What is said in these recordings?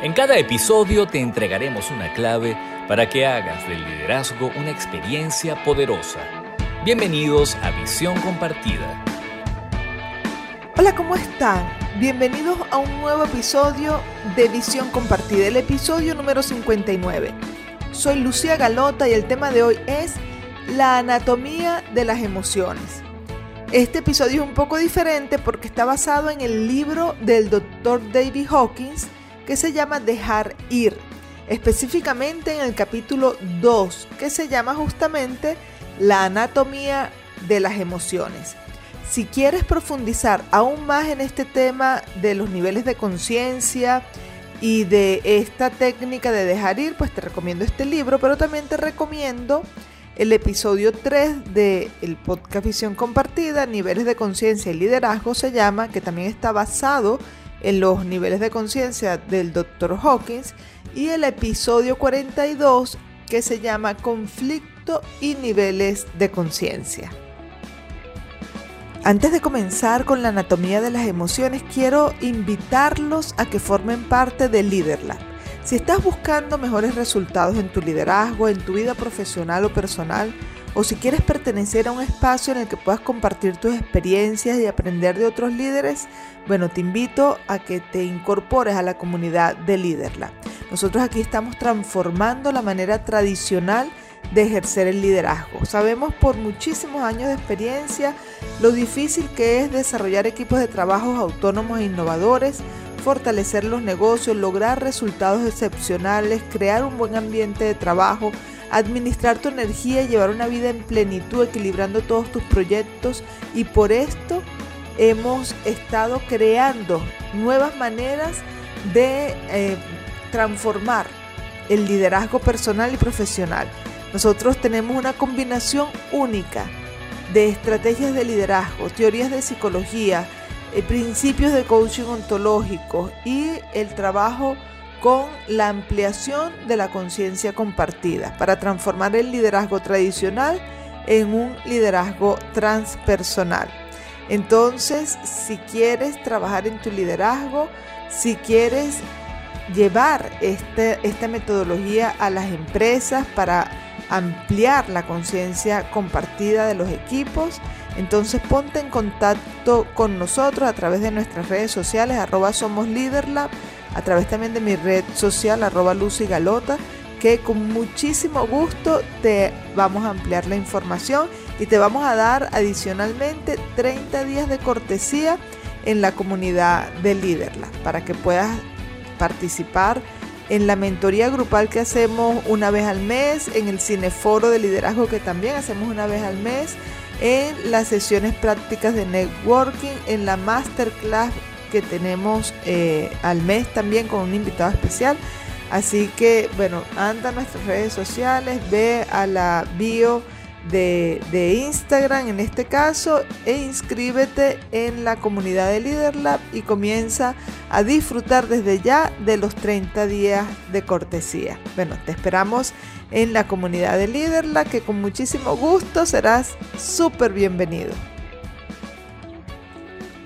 En cada episodio te entregaremos una clave para que hagas del liderazgo una experiencia poderosa. Bienvenidos a Visión Compartida. Hola, ¿cómo están? Bienvenidos a un nuevo episodio de Visión Compartida, el episodio número 59. Soy Lucía Galota y el tema de hoy es la anatomía de las emociones. Este episodio es un poco diferente porque está basado en el libro del Dr. David Hawkins que se llama Dejar ir, específicamente en el capítulo 2, que se llama justamente La anatomía de las emociones. Si quieres profundizar aún más en este tema de los niveles de conciencia y de esta técnica de dejar ir, pues te recomiendo este libro, pero también te recomiendo el episodio 3 de el podcast Visión Compartida, Niveles de Conciencia y Liderazgo se llama, que también está basado en los niveles de conciencia del Dr. Hawkins, y el episodio 42 que se llama Conflicto y Niveles de Conciencia. Antes de comenzar con la anatomía de las emociones, quiero invitarlos a que formen parte de LeaderLab. Si estás buscando mejores resultados en tu liderazgo, en tu vida profesional o personal, o si quieres pertenecer a un espacio en el que puedas compartir tus experiencias y aprender de otros líderes, bueno, te invito a que te incorpores a la comunidad de Liderla. Nosotros aquí estamos transformando la manera tradicional de ejercer el liderazgo. Sabemos por muchísimos años de experiencia lo difícil que es desarrollar equipos de trabajo autónomos e innovadores, fortalecer los negocios, lograr resultados excepcionales, crear un buen ambiente de trabajo, administrar tu energía y llevar una vida en plenitud, equilibrando todos tus proyectos. Y por esto hemos estado creando nuevas maneras de eh, transformar el liderazgo personal y profesional. Nosotros tenemos una combinación única de estrategias de liderazgo, teorías de psicología, eh, principios de coaching ontológico y el trabajo con la ampliación de la conciencia compartida para transformar el liderazgo tradicional en un liderazgo transpersonal. Entonces, si quieres trabajar en tu liderazgo, si quieres llevar este, esta metodología a las empresas para ampliar la conciencia compartida de los equipos, entonces ponte en contacto con nosotros a través de nuestras redes sociales, arroba somos a través también de mi red social, arroba Lucy Galota, que con muchísimo gusto te vamos a ampliar la información y te vamos a dar adicionalmente 30 días de cortesía en la comunidad de Leaderlab para que puedas participar en la mentoría grupal que hacemos una vez al mes, en el cineforo de liderazgo que también hacemos una vez al mes, en las sesiones prácticas de networking, en la masterclass que tenemos eh, al mes también con un invitado especial. Así que, bueno, anda a nuestras redes sociales, ve a la bio de, de, Instagram en este caso e inscríbete en la comunidad de LeaderLab y comienza a disfrutar desde ya de los 30 días de cortesía. Bueno, te esperamos en la comunidad de LeaderLab que con muchísimo gusto serás súper bienvenido.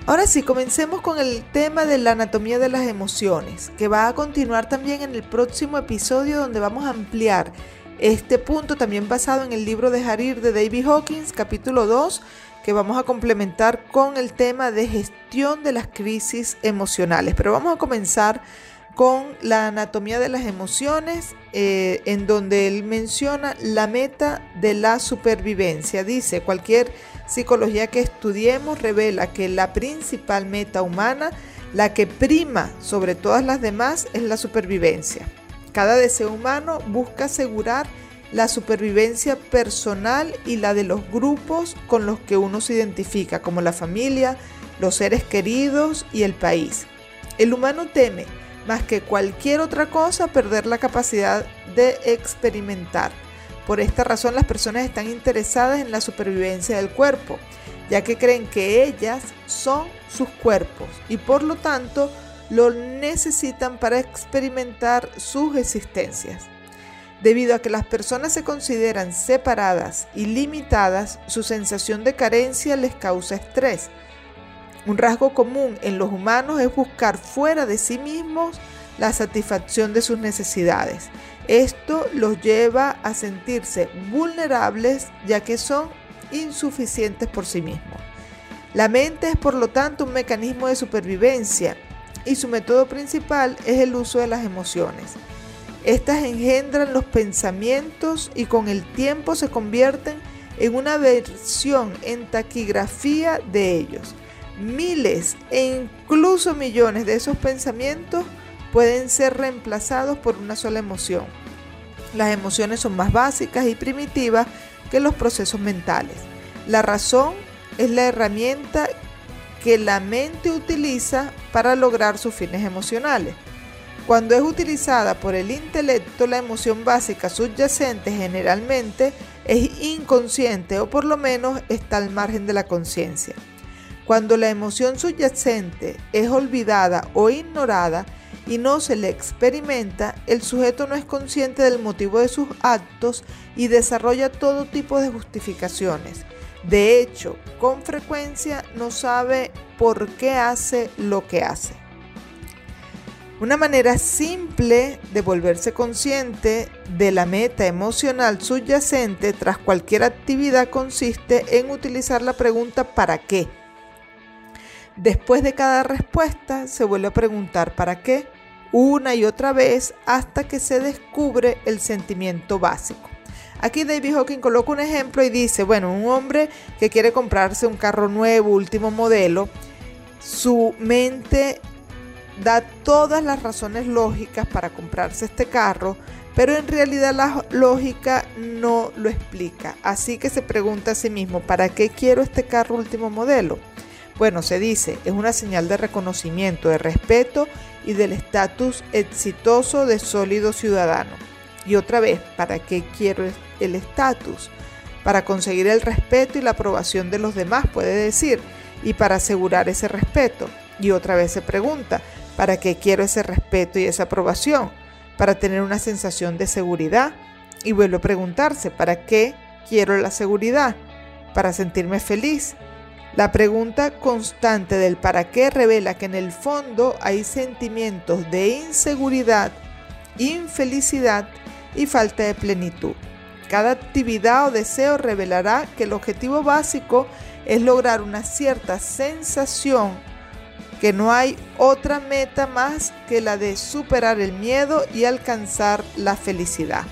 Ahora sí, comencemos con el tema de la anatomía de las emociones, que va a continuar también en el próximo episodio donde vamos a ampliar este punto también basado en el libro de Harir de David Hawkins, capítulo 2, que vamos a complementar con el tema de gestión de las crisis emocionales. Pero vamos a comenzar con la anatomía de las emociones, eh, en donde él menciona la meta de la supervivencia. Dice, cualquier psicología que estudiemos revela que la principal meta humana, la que prima sobre todas las demás, es la supervivencia. Cada deseo humano busca asegurar la supervivencia personal y la de los grupos con los que uno se identifica, como la familia, los seres queridos y el país. El humano teme más que cualquier otra cosa, perder la capacidad de experimentar. Por esta razón las personas están interesadas en la supervivencia del cuerpo, ya que creen que ellas son sus cuerpos y por lo tanto lo necesitan para experimentar sus existencias. Debido a que las personas se consideran separadas y limitadas, su sensación de carencia les causa estrés un rasgo común en los humanos es buscar fuera de sí mismos la satisfacción de sus necesidades. Esto los lleva a sentirse vulnerables ya que son insuficientes por sí mismos. La mente es por lo tanto un mecanismo de supervivencia y su método principal es el uso de las emociones. Estas engendran los pensamientos y con el tiempo se convierten en una versión en taquigrafía de ellos. Miles e incluso millones de esos pensamientos pueden ser reemplazados por una sola emoción. Las emociones son más básicas y primitivas que los procesos mentales. La razón es la herramienta que la mente utiliza para lograr sus fines emocionales. Cuando es utilizada por el intelecto, la emoción básica subyacente generalmente es inconsciente o por lo menos está al margen de la conciencia. Cuando la emoción subyacente es olvidada o ignorada y no se le experimenta, el sujeto no es consciente del motivo de sus actos y desarrolla todo tipo de justificaciones. De hecho, con frecuencia no sabe por qué hace lo que hace. Una manera simple de volverse consciente de la meta emocional subyacente tras cualquier actividad consiste en utilizar la pregunta ¿para qué? Después de cada respuesta se vuelve a preguntar ¿para qué? Una y otra vez hasta que se descubre el sentimiento básico. Aquí David Hawking coloca un ejemplo y dice, bueno, un hombre que quiere comprarse un carro nuevo, último modelo, su mente da todas las razones lógicas para comprarse este carro, pero en realidad la lógica no lo explica. Así que se pregunta a sí mismo, ¿para qué quiero este carro último modelo? Bueno, se dice, es una señal de reconocimiento, de respeto y del estatus exitoso de sólido ciudadano. Y otra vez, ¿para qué quiero el estatus? Para conseguir el respeto y la aprobación de los demás, puede decir, y para asegurar ese respeto. Y otra vez se pregunta, ¿Para qué quiero ese respeto y esa aprobación? Para tener una sensación de seguridad. Y vuelvo a preguntarse, ¿para qué quiero la seguridad? Para sentirme feliz. La pregunta constante del para qué revela que en el fondo hay sentimientos de inseguridad, infelicidad y falta de plenitud. Cada actividad o deseo revelará que el objetivo básico es lograr una cierta sensación que no hay otra meta más que la de superar el miedo y alcanzar la felicidad.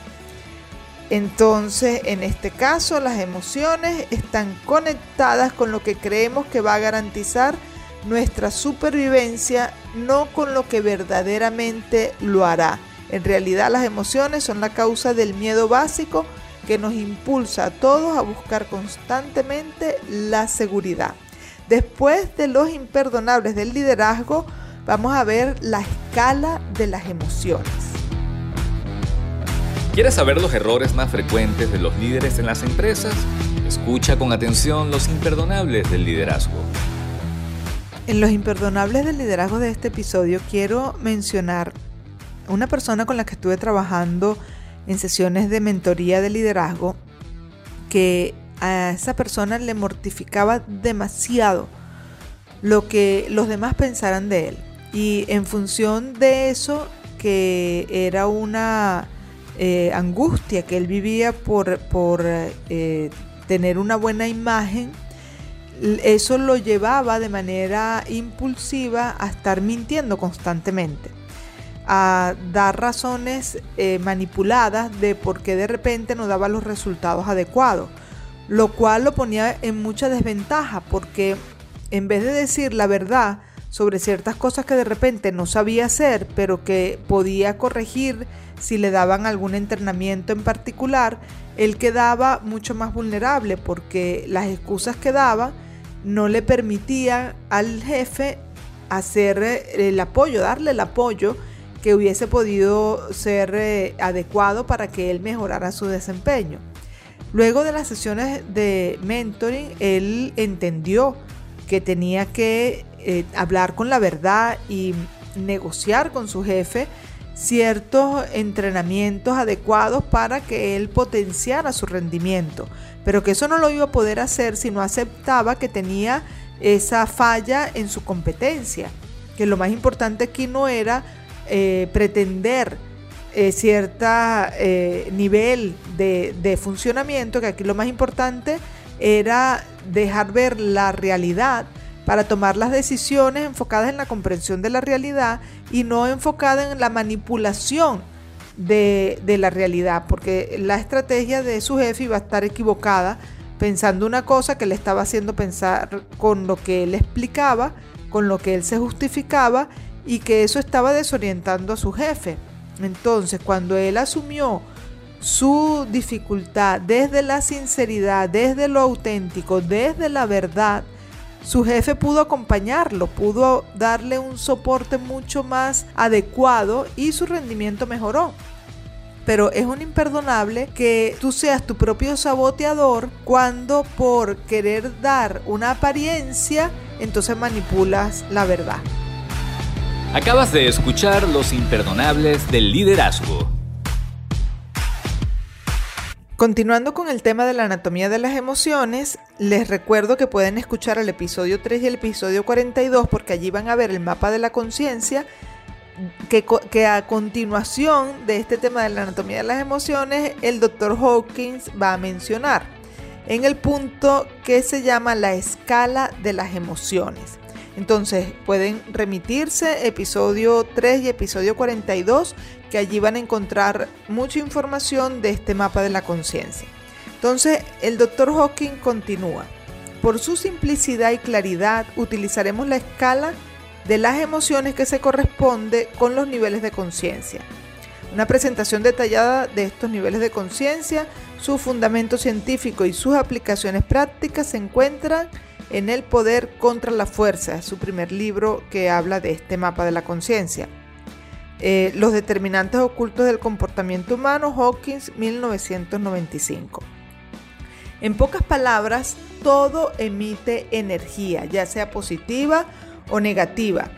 Entonces, en este caso, las emociones están conectadas con lo que creemos que va a garantizar nuestra supervivencia, no con lo que verdaderamente lo hará. En realidad, las emociones son la causa del miedo básico que nos impulsa a todos a buscar constantemente la seguridad. Después de los imperdonables del liderazgo, vamos a ver la escala de las emociones. ¿Quieres saber los errores más frecuentes de los líderes en las empresas? Escucha con atención los imperdonables del liderazgo. En los imperdonables del liderazgo de este episodio quiero mencionar una persona con la que estuve trabajando en sesiones de mentoría de liderazgo que a esa persona le mortificaba demasiado lo que los demás pensaran de él. Y en función de eso, que era una eh, angustia que él vivía por, por eh, tener una buena imagen, eso lo llevaba de manera impulsiva a estar mintiendo constantemente, a dar razones eh, manipuladas de por qué de repente no daba los resultados adecuados lo cual lo ponía en mucha desventaja porque en vez de decir la verdad sobre ciertas cosas que de repente no sabía hacer, pero que podía corregir si le daban algún entrenamiento en particular, él quedaba mucho más vulnerable porque las excusas que daba no le permitían al jefe hacer el apoyo, darle el apoyo que hubiese podido ser eh, adecuado para que él mejorara su desempeño. Luego de las sesiones de mentoring, él entendió que tenía que eh, hablar con la verdad y negociar con su jefe ciertos entrenamientos adecuados para que él potenciara su rendimiento, pero que eso no lo iba a poder hacer si no aceptaba que tenía esa falla en su competencia, que lo más importante aquí no era eh, pretender eh, cierto nivel de, de funcionamiento, que aquí lo más importante era dejar ver la realidad para tomar las decisiones enfocadas en la comprensión de la realidad y no enfocadas en la manipulación de, de, la realidad, porque la estrategia de su jefe iba a estar equivocada pensando una cosa que le estaba haciendo pensar con lo que él explicaba, con lo que él se justificaba y que eso estaba desorientando a su jefe. Entonces, cuando él asumió su dificultad desde la sinceridad, desde lo auténtico, desde la verdad, su jefe pudo acompañarlo, pudo darle un soporte mucho más adecuado y su rendimiento mejoró. Pero es un imperdonable que tú seas tu propio saboteador cuando por querer dar una apariencia, entonces manipulas la verdad. Acabas de escuchar Los Imperdonables del Liderazgo. Continuando con el tema de la anatomía de las emociones, les recuerdo que pueden escuchar el episodio 3 y el episodio 42 porque allí van a ver el mapa de la conciencia que, que, a continuación de este tema de la anatomía de las emociones el doctor Hawkins va a mencionar en el punto que se llama la escala de las emociones. Entonces pueden remitirse episodio 3 y episodio 42 que allí van a encontrar mucha información de este mapa de la conciencia. Entonces el doctor Hawking continúa. Por su simplicidad y claridad utilizaremos la escala de las emociones que se corresponde con los niveles de conciencia. Una presentación detallada de estos niveles de conciencia, su fundamento científico y sus aplicaciones prácticas se encuentran en El poder contra la fuerza, su primer libro que habla de este mapa de la conciencia. Eh, los determinantes ocultos del comportamiento humano, Hawkins, 1995. En pocas palabras, todo emite energía, ya sea positiva o negativa.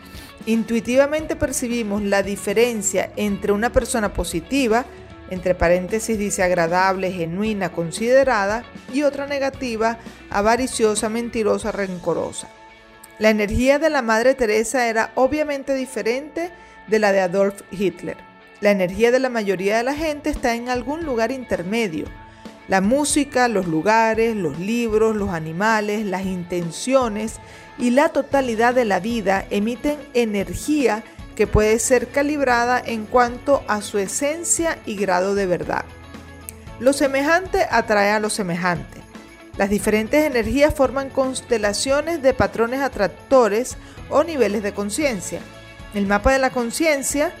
Intuitivamente percibimos la diferencia entre una persona positiva, entre paréntesis dice agradable, genuina, considerada, y otra negativa, avariciosa, mentirosa, rencorosa. La energía de la Madre Teresa era obviamente diferente de la de Adolf Hitler. La energía de la mayoría de la gente está en algún lugar intermedio. La música, los lugares, los libros, los animales, las intenciones y la totalidad de la vida emiten energía que puede ser calibrada en cuanto a su esencia y grado de verdad. Lo semejante atrae a lo semejante. Las diferentes energías forman constelaciones de patrones atractores o niveles de conciencia. El mapa de la conciencia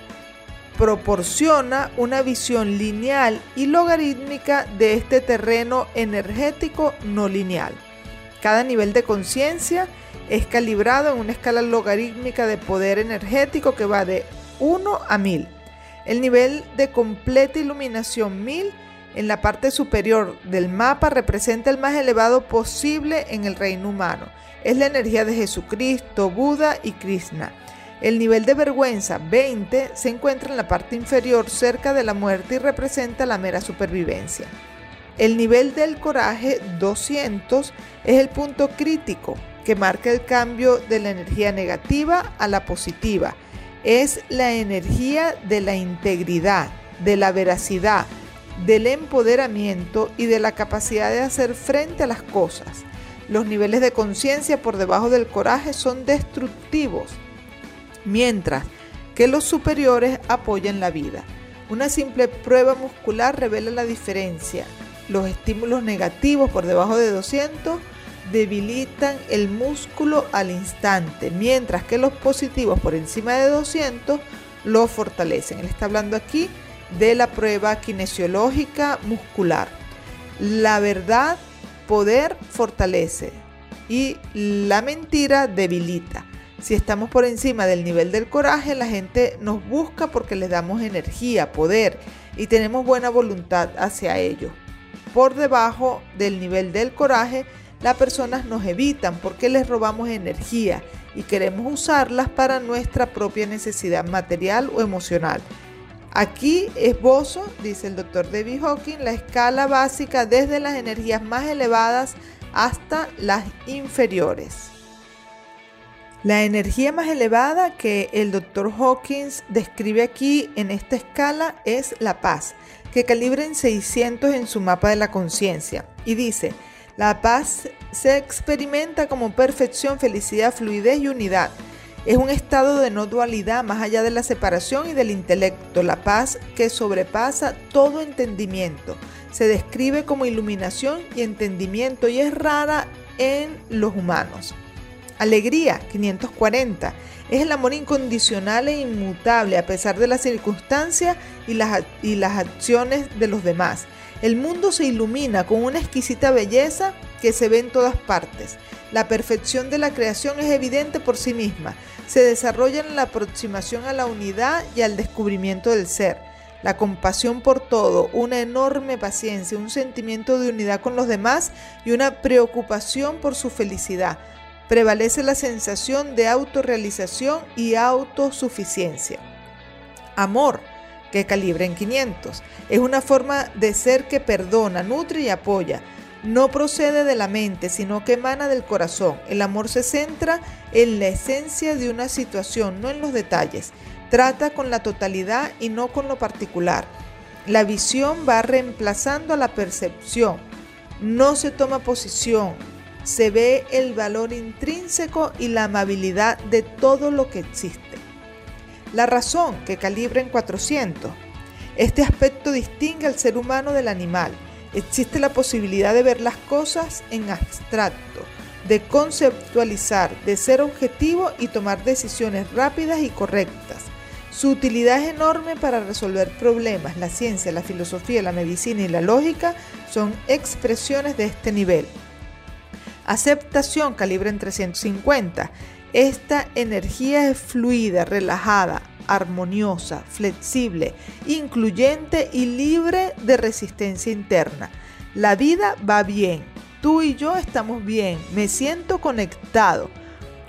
proporciona una visión lineal y logarítmica de este terreno energético no lineal. Cada nivel de conciencia es calibrado en una escala logarítmica de poder energético que va de 1 a 1000. El nivel de completa iluminación 1000 en la parte superior del mapa representa el más elevado posible en el reino humano. Es la energía de Jesucristo, Buda y Krishna. El nivel de vergüenza 20 se encuentra en la parte inferior cerca de la muerte y representa la mera supervivencia. El nivel del coraje 200 es el punto crítico que marca el cambio de la energía negativa a la positiva. Es la energía de la integridad, de la veracidad, del empoderamiento y de la capacidad de hacer frente a las cosas. Los niveles de conciencia por debajo del coraje son destructivos, mientras que los superiores apoyan la vida. Una simple prueba muscular revela la diferencia. Los estímulos negativos por debajo de 200 debilitan el músculo al instante, mientras que los positivos por encima de 200 lo fortalecen. Él está hablando aquí de la prueba kinesiológica muscular. La verdad, poder fortalece y la mentira debilita. Si estamos por encima del nivel del coraje, la gente nos busca porque les damos energía, poder y tenemos buena voluntad hacia ello. Por debajo del nivel del coraje, las personas nos evitan porque les robamos energía y queremos usarlas para nuestra propia necesidad material o emocional. Aquí esbozo, dice el doctor David Hawking, la escala básica desde las energías más elevadas hasta las inferiores. La energía más elevada que el Dr. Hawkins describe aquí en esta escala es la paz, que calibra en 600 en su mapa de la conciencia. Y dice, la paz se experimenta como perfección, felicidad, fluidez y unidad. Es un estado de no dualidad más allá de la separación y del intelecto, la paz que sobrepasa todo entendimiento. Se describe como iluminación y entendimiento y es rara en los humanos. Alegría, 540. Es el amor incondicional e inmutable a pesar de las circunstancias y las, y las acciones de los demás. El mundo se ilumina con una exquisita belleza que se ve en todas partes. La perfección de la creación es evidente por sí misma. Se desarrolla en la aproximación a la unidad y al descubrimiento del ser. La compasión por todo, una enorme paciencia, un sentimiento de unidad con los demás y una preocupación por su felicidad prevalece la sensación de autorrealización y autosuficiencia. Amor, que calibra en 500, es una forma de ser que perdona, nutre y apoya. No procede de la mente, sino que emana del corazón. El amor se centra en la esencia de una situación, no en los detalles. Trata con la totalidad y no con lo particular. La visión va reemplazando a la percepción. No se toma posición, se ve el valor intrínseco y la amabilidad de todo lo que existe. La razón que calibra en 400. Este aspecto distingue al ser humano del animal. Existe la posibilidad de ver las cosas en abstracto, de conceptualizar, de ser objetivo y tomar decisiones rápidas y correctas. Su utilidad es enorme para resolver problemas. La ciencia, la filosofía, la medicina y la lógica son expresiones de este nivel. Aceptación calibre en 350. Esta energía es fluida, relajada, armoniosa, flexible, incluyente y libre de resistencia interna. La vida va bien, tú y yo estamos bien, me siento conectado.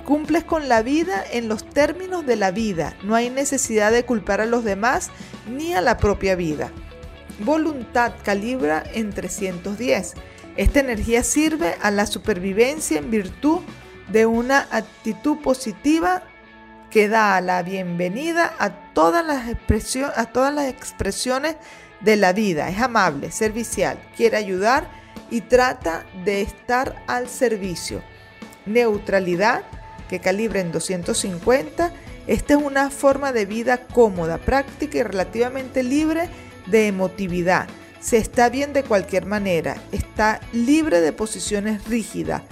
Cumples con la vida en los términos de la vida, no hay necesidad de culpar a los demás ni a la propia vida. Voluntad calibra en 310 esta energía sirve a la supervivencia en virtud de una actitud positiva que da la bienvenida a todas las, expresiones, a todas las expresiones de la vida. Es amable, servicial, quiere ayudar y trata de estar al servicio. Neutralidad, que calibra en 250. Esta es una forma de vida cómoda, práctica y relativamente libre de emotividad se está bien de cualquier manera, está libre de posiciones rígidas,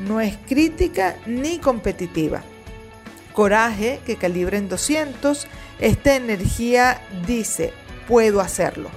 no es crítica ni competitiva. Coraje, que calibra en 200, esta energía dice, puedo hacerlo.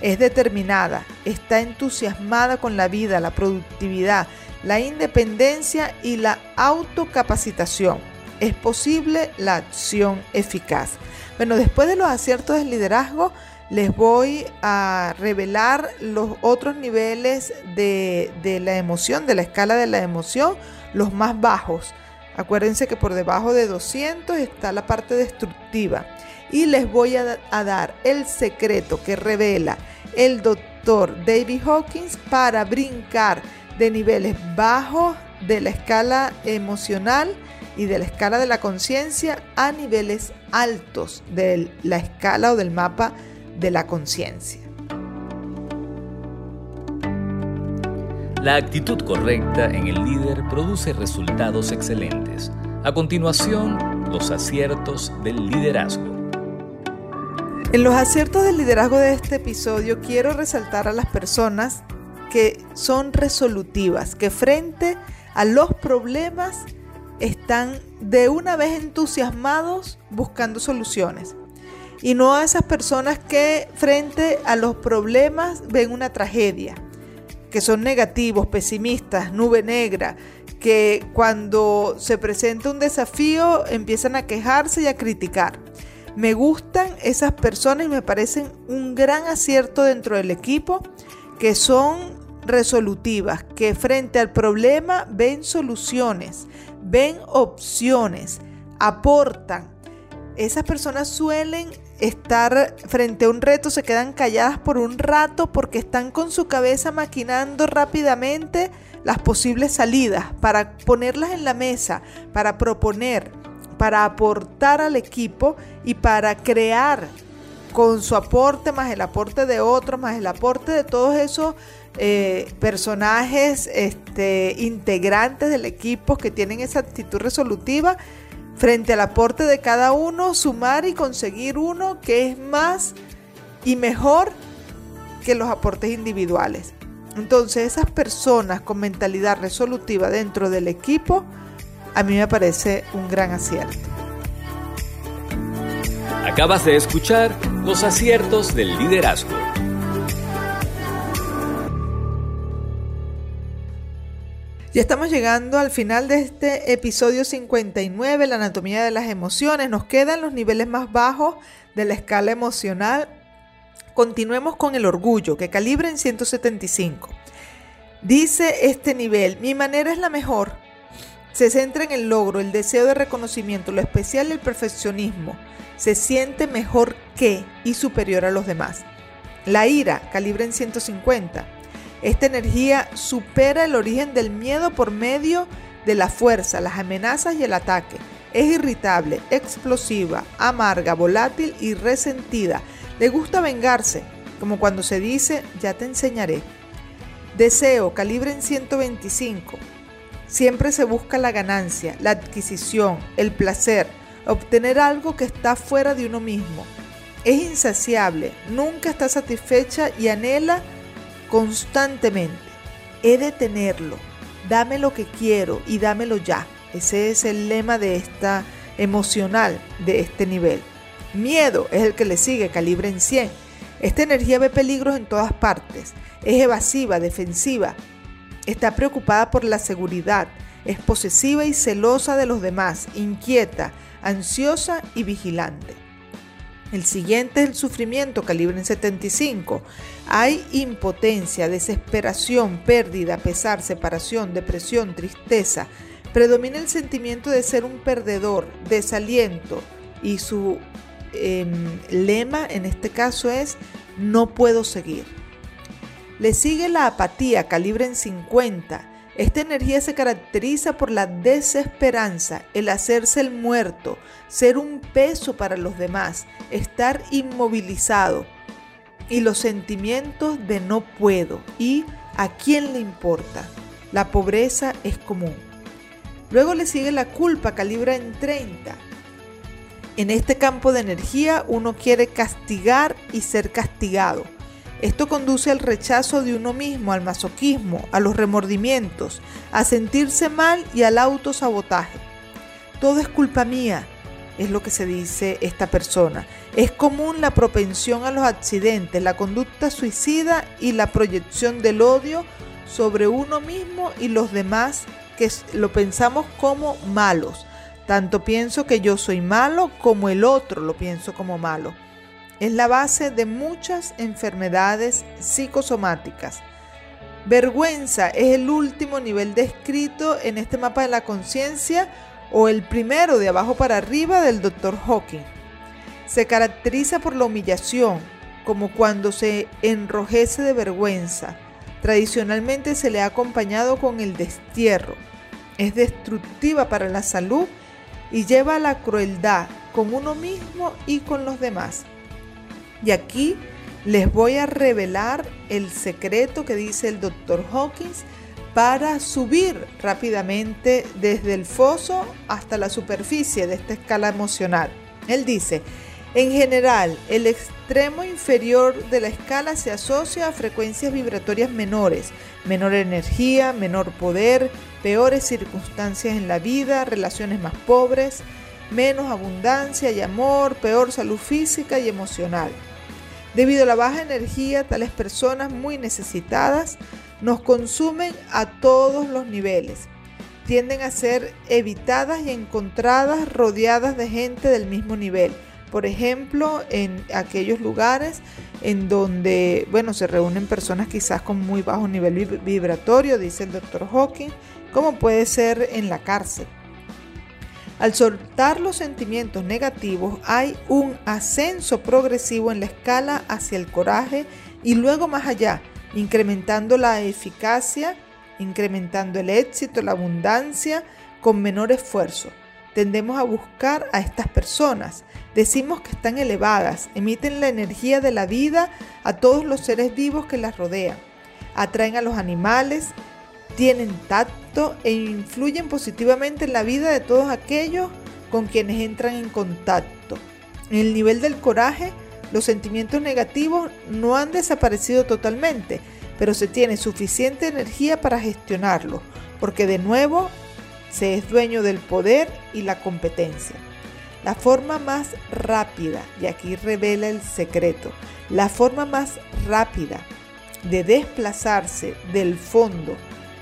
Es determinada, está entusiasmada con la vida, la productividad, la independencia y la autocapacitación. Es posible la acción eficaz. Bueno, después de los aciertos del liderazgo, les voy a revelar los otros niveles de, la emoción, de la escala de la emoción, los más bajos. Acuérdense que por debajo de 200 está la parte destructiva. Y les voy a, a dar el secreto que revela el doctor David Hawkins para brincar de niveles bajos de la escala emocional y de la escala de la conciencia a niveles altos de la escala o del mapa de la conciencia. La actitud correcta en el líder produce resultados excelentes. A continuación, los aciertos del liderazgo. En los aciertos del liderazgo de este episodio quiero resaltar a las personas que son resolutivas, que frente a los problemas están de una vez entusiasmados buscando soluciones y no a esas personas que frente a los problemas ven una tragedia, que son negativos, pesimistas, nube negra, que cuando se presenta un desafío empiezan a quejarse y a criticar. Me gustan esas personas y me parecen un gran acierto dentro del equipo, que son resolutivas, que frente al problema ven soluciones, ven opciones, aportan, esas personas suelen estar frente a un reto, se quedan calladas por un rato porque están con su cabeza maquinando rápidamente las posibles salidas para ponerlas en la mesa, para proponer, para aportar al equipo y para crear con su aporte, más el aporte de otros, más el aporte de todos esos eh, personajes este, integrantes del equipo que tienen esa actitud resolutiva, frente al aporte de cada uno, sumar y conseguir uno que es más y mejor que los aportes individuales. Entonces esas personas con mentalidad resolutiva dentro del equipo, a mí me parece un gran acierto. Acabas de escuchar los aciertos del liderazgo. Ya estamos llegando al final de este episodio 59, la anatomía de las emociones. Nos quedan los niveles más bajos de la escala emocional. Continuemos con el orgullo, que calibra en 175. Dice este nivel, mi manera es la mejor. Se centra en el logro, el deseo de reconocimiento, lo especial y el perfeccionismo. Se siente mejor que y superior a los demás. La ira, calibra en 150 esta energía supera el origen del miedo por medio de la fuerza, las amenazas y el ataque. Es irritable, explosiva, amarga, volátil y resentida. Le gusta vengarse, como cuando se dice, ya te enseñaré. Deseo, calibre en 125. Siempre se busca la ganancia, la adquisición, el placer, obtener algo que está fuera de uno mismo. Es insaciable, nunca está satisfecha y anhela constantemente. He de tenerlo. Dame lo que quiero y dámelo ya. Ese es el lema de esta emocional de este nivel. Miedo es el que le sigue, calibre en 100. Esta energía ve peligros en todas partes. Es evasiva, defensiva. Está preocupada por la seguridad. Es posesiva y celosa de los demás, inquieta, ansiosa y vigilante. El siguiente es el sufrimiento, calibre en 75. Hay impotencia, desesperación, pérdida, pesar, separación, depresión, tristeza. Predomina el sentimiento de ser un perdedor, desaliento y su em, lema en este caso es no puedo seguir. Le sigue la apatía, calibre en 50 esta energía se caracteriza por la desesperanza, el hacerse el muerto, ser un peso para los demás, estar inmovilizado y los sentimientos de no puedo y a quién le importa. La pobreza es común. Luego le sigue la culpa, calibra en 30. En este campo de energía uno quiere castigar y ser castigado esto conduce al rechazo de uno mismo, al masoquismo, a los remordimientos, a sentirse mal y al autosabotaje. Todo es culpa mía, es lo que se dice esta persona. Es común la propensión a los accidentes, la conducta suicida y la proyección del odio sobre uno mismo y los demás que lo pensamos como malos. Tanto pienso que yo soy malo como el otro lo pienso como malo es la base de muchas enfermedades psicosomáticas. Vergüenza es el último nivel descrito en este mapa de la conciencia o el primero de abajo para arriba del Dr. Hawking. Se caracteriza por la humillación, como cuando se enrojece de vergüenza. Tradicionalmente se le ha acompañado con el destierro. Es destructiva para la salud y lleva a la crueldad con uno mismo y con los demás. Y aquí les voy a revelar el secreto que dice el Dr. Hawkins para subir rápidamente desde el foso hasta la superficie de esta escala emocional. Él dice, en general, el extremo inferior de la escala se asocia a frecuencias vibratorias menores, menor energía, menor poder, peores circunstancias en la vida, relaciones más pobres, menos abundancia y amor, peor salud física y emocional. Debido a la baja energía, tales personas muy necesitadas nos consumen a todos los niveles. Tienden a ser evitadas y encontradas rodeadas de gente del mismo nivel. Por ejemplo, en aquellos lugares en donde, bueno, se reúnen personas quizás con muy bajo nivel vibratorio, dice el doctor Hawking, como puede ser en la cárcel. Al soltar los sentimientos negativos hay un ascenso progresivo en la escala hacia el coraje y luego más allá, incrementando la eficacia, incrementando el éxito, la abundancia con menor esfuerzo. Tendemos a buscar a estas personas. Decimos que están elevadas, emiten la energía de la vida a todos los seres vivos que las rodean. Atraen a los animales, tienen tacto e influyen positivamente en la vida de todos aquellos con quienes entran en contacto. En el nivel del coraje, los sentimientos negativos no han desaparecido totalmente, pero se tiene suficiente energía para gestionarlos, porque de nuevo se es dueño del poder y la competencia. La forma más rápida, y aquí revela el secreto, la forma más rápida de desplazarse del fondo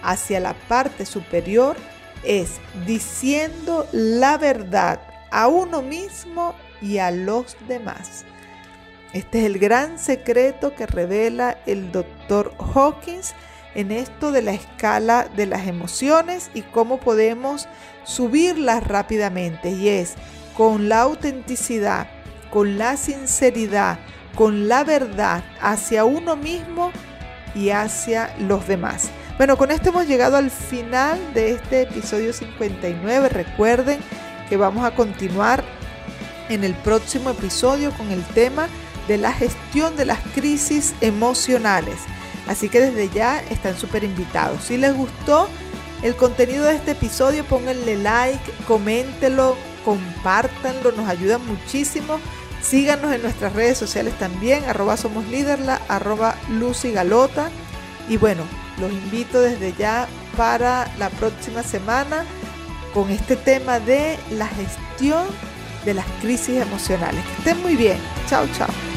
hacia la parte superior es diciendo la verdad a uno mismo y a los demás. Este es el gran secreto que revela el doctor Hawkins en esto de la escala de las emociones y cómo podemos subirlas rápidamente. Y es con la autenticidad, con la sinceridad, con la verdad hacia uno mismo y hacia los demás. Bueno, con esto hemos llegado al final de este episodio 59. Recuerden que vamos a continuar en el próximo episodio con el tema de la gestión de las crisis emocionales. Así que desde ya están súper invitados. Si les gustó el contenido de este episodio, pónganle like, coméntenlo, compártanlo, nos ayuda muchísimo. Síganos en nuestras redes sociales también, arroba somos líderla, arroba Lucy Galota. Y bueno, los invito desde ya para la próxima semana con este tema de la gestión de las crisis emocionales. Que estén muy bien. Chao, chao.